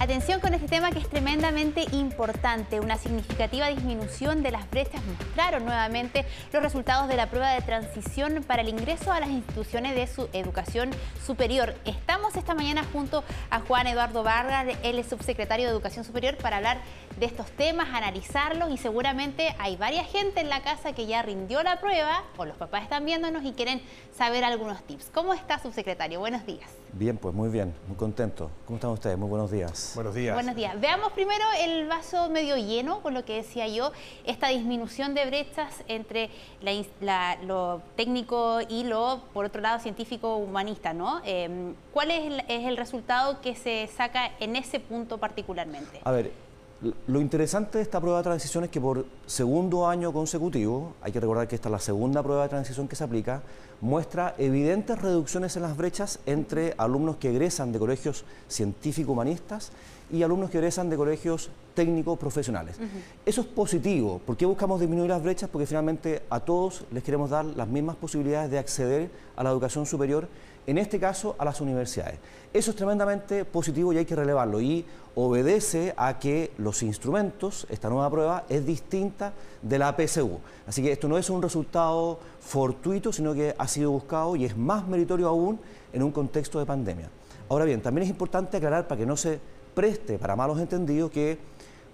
Atención con este tema que es tremendamente importante. Una significativa disminución de las brechas mostraron nuevamente los resultados de la prueba de transición para el ingreso a las instituciones de su educación superior. Estamos esta mañana junto a Juan Eduardo Vargas, él es subsecretario de Educación Superior, para hablar de estos temas, analizarlos y seguramente hay varias gente en la casa que ya rindió la prueba o los papás están viéndonos y quieren saber algunos tips. ¿Cómo está, subsecretario? Buenos días. Bien, pues muy bien, muy contento. ¿Cómo están ustedes? Muy buenos días. Buenos días. Buenos días. Veamos primero el vaso medio lleno, con lo que decía yo, esta disminución de brechas entre lo técnico y lo, por otro lado, científico-humanista, ¿no? Em, ¿Cuál es el, es el resultado que se saca en ese punto particularmente? A ver, lo interesante de esta prueba de transición es que por segundo año consecutivo, hay que recordar que esta es la segunda prueba de transición que se aplica, muestra evidentes reducciones en las brechas entre alumnos que egresan de colegios científico-humanistas y alumnos que egresan de colegios técnicos profesionales. Eso es positivo. ¿Por qué buscamos disminuir las brechas? Porque finalmente a todos les queremos dar las mismas posibilidades de acceder a la educación superior en este caso a las universidades. Eso es tremendamente positivo y hay que relevarlo y obedece a que los instrumentos, esta nueva prueba, es distinta de la PSU. Así que esto no es un resultado fortuito, sino que ha sido buscado y es más meritorio aún en un contexto de pandemia. Ahora bien, también es importante aclarar para que no se preste para malos entendidos que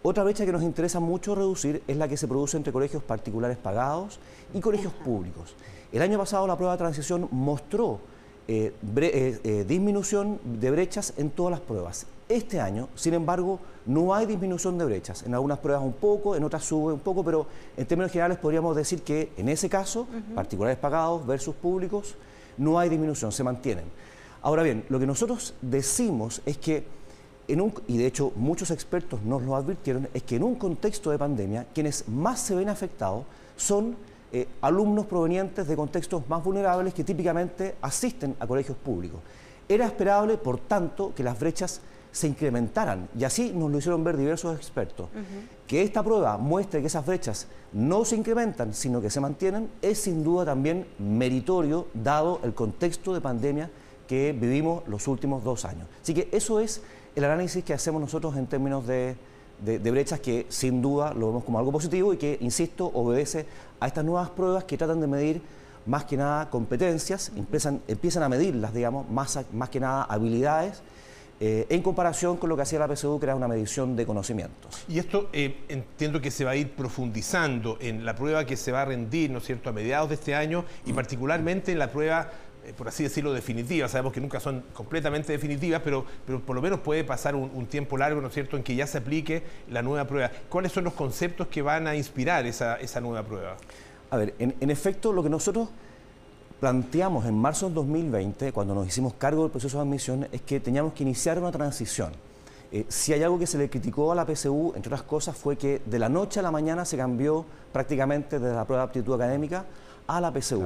otra brecha que nos interesa mucho reducir es la que se produce entre colegios particulares pagados y colegios públicos. El año pasado la prueba de transición mostró eh, eh, eh, disminución de brechas en todas las pruebas. Este año, sin embargo, no hay disminución de brechas. En algunas pruebas un poco, en otras sube un poco, pero en términos generales podríamos decir que en ese caso, particulares pagados versus públicos, no hay disminución, se mantienen. Ahora bien, lo que nosotros decimos es que, en un, y de hecho muchos expertos nos lo advirtieron, es que en un contexto de pandemia, quienes más se ven afectados son eh, alumnos provenientes de contextos más vulnerables que típicamente asisten a colegios públicos. Era esperable, por tanto, que las brechas se incrementaran, y así nos lo hicieron ver diversos expertos. Que esta prueba muestre que esas brechas no se incrementan, sino que se mantienen, es sin duda también meritorio, dado el contexto de pandemia que vivimos los últimos dos años. Así que eso es el análisis que hacemos nosotros en términos de de, brechas que sin duda lo vemos como algo positivo y que, insisto, obedece a estas nuevas pruebas que tratan de medir más que nada competencias, empiezan, empiezan a medirlas, digamos, más, más que nada habilidades, eh, en comparación con lo que hacía la PSU, que era una medición de conocimientos. Y esto eh, entiendo que se va a ir profundizando en la prueba que se va a rendir, ¿no es cierto?, a mediados de este año y particularmente en la prueba por así decirlo, definitivas. Sabemos que nunca son completamente definitivas, pero, pero por lo menos puede pasar un, tiempo largo, ¿no es cierto?, en que ya se aplique la nueva prueba. ¿Cuáles son los conceptos que van a inspirar esa, nueva prueba? A ver, en, efecto, lo que nosotros planteamos en marzo del 2020, cuando nos hicimos cargo del proceso de admisión, es que teníamos que iniciar una transición. Eh, si hay algo que se le criticó a la PSU, entre otras cosas, fue que de la noche a la mañana se cambió prácticamente desde la prueba de aptitud académica a la PSU.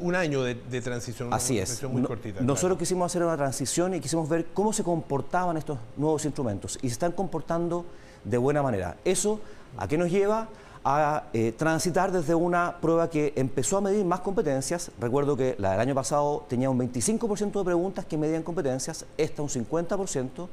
un, año de, transición, así es. muy cortita. Nosotros quisimos hacer una transición y quisimos ver cómo se comportaban estos nuevos instrumentos y se están comportando de buena manera. ¿Eso a qué nos lleva? a eh, transitar desde una prueba que empezó a medir más competencias. Recuerdo que la del año pasado tenía un 25% de preguntas que medían competencias, esta un 50%,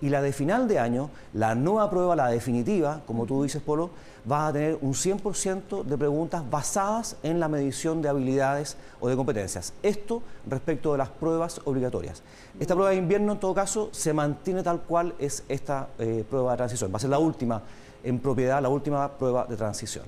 y la de final de año, la nueva prueba, la definitiva, como tú dices, Polo, va a tener un 100% de preguntas basadas en la medición de habilidades o de competencias. Esto respecto de las pruebas obligatorias. Esta prueba de invierno, en todo caso, se mantiene tal cual es esta eh, prueba de transición. Va a ser la última en propiedad, la última prueba de transición.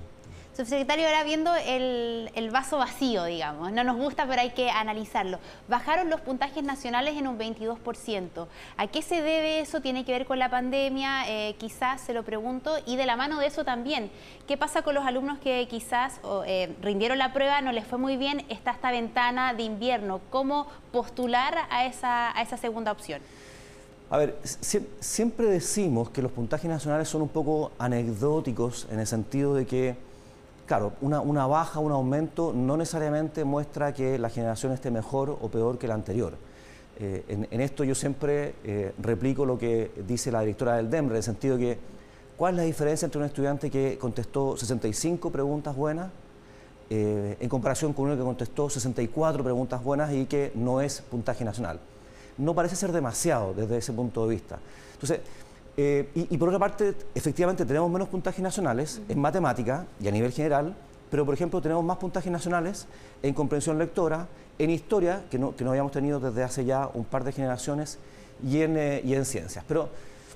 Subsecretario, ahora viendo el, vaso vacío, digamos, no nos gusta, pero hay que analizarlo. Bajaron los puntajes nacionales en un 22%. ¿A qué se debe eso? ¿Tiene que ver con la pandemia? Eh, quizás se lo pregunto. Y de la mano de eso también, ¿qué pasa con los alumnos que quizás eh, rindieron la prueba, no les fue muy bien, está esta ventana de invierno? ¿Cómo postular a esa, a esa segunda opción? A ver, siempre decimos que los puntajes nacionales son un poco anecdóticos en el sentido de que claro, una, baja, un aumento no necesariamente muestra que la generación esté mejor o peor que la anterior. Eh, en, esto yo siempre eh, replico lo que dice la directora del DEMRE, en el sentido que, ¿cuál es la diferencia entre un estudiante que contestó 65 preguntas buenas eh, en comparación con uno que contestó 64 preguntas buenas y que no es puntaje nacional? No parece ser demasiado desde ese punto de vista. Entonces, Eh, y, por otra parte, efectivamente tenemos menos puntajes nacionales en matemática y a nivel general, pero por ejemplo tenemos más puntajes nacionales en comprensión lectora, en historia, que no, que no habíamos tenido desde hace ya un par de generaciones, y en, eh, y en ciencias. Pero,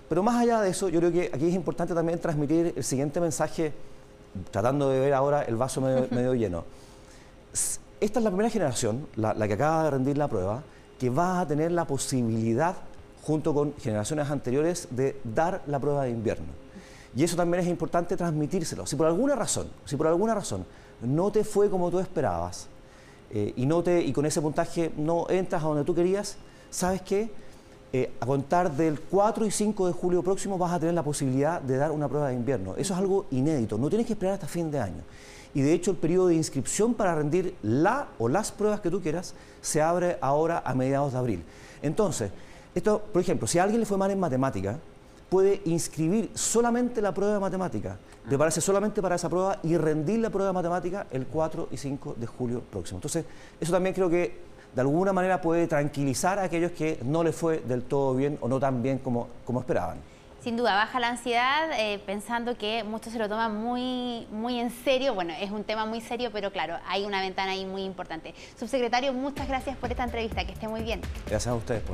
pero más allá de eso, yo creo que aquí es importante también transmitir el siguiente mensaje, tratando de ver ahora el vaso medio, lleno. Esta es la primera generación, la, la que acaba de rendir la prueba, que va a tener la posibilidad junto con generaciones anteriores, de dar la prueba de invierno. Y eso también es importante transmitírselo. Si por alguna razón, si por alguna razón no te fue como tú esperabas eh, y, no te, y con ese puntaje no entras a donde tú querías, ¿sabes qué? Eh, a contar del 4 y 5 de julio próximo vas a tener la posibilidad de dar una prueba de invierno. Eso es algo inédito, no tienes que esperar hasta fin de año. Y de hecho el periodo de inscripción para rendir la o las pruebas que tú quieras se abre ahora a mediados de abril. Entonces, esto, por ejemplo, si a alguien le fue mal en matemática, puede inscribir solamente la prueba de matemática, prepararse solamente para esa prueba y rendir la prueba de matemática el 4 y 5 de julio próximo. Entonces, eso también creo que de alguna manera puede tranquilizar a aquellos que no les fue del todo bien o no tan bien como, como esperaban. Sin duda, baja la ansiedad eh, pensando que muchos se lo toman muy, muy en serio. Bueno, es un tema muy serio, pero claro, hay una ventana ahí muy importante. Subsecretario, muchas gracias por esta entrevista. Que esté muy bien. Gracias a ustedes. Pues.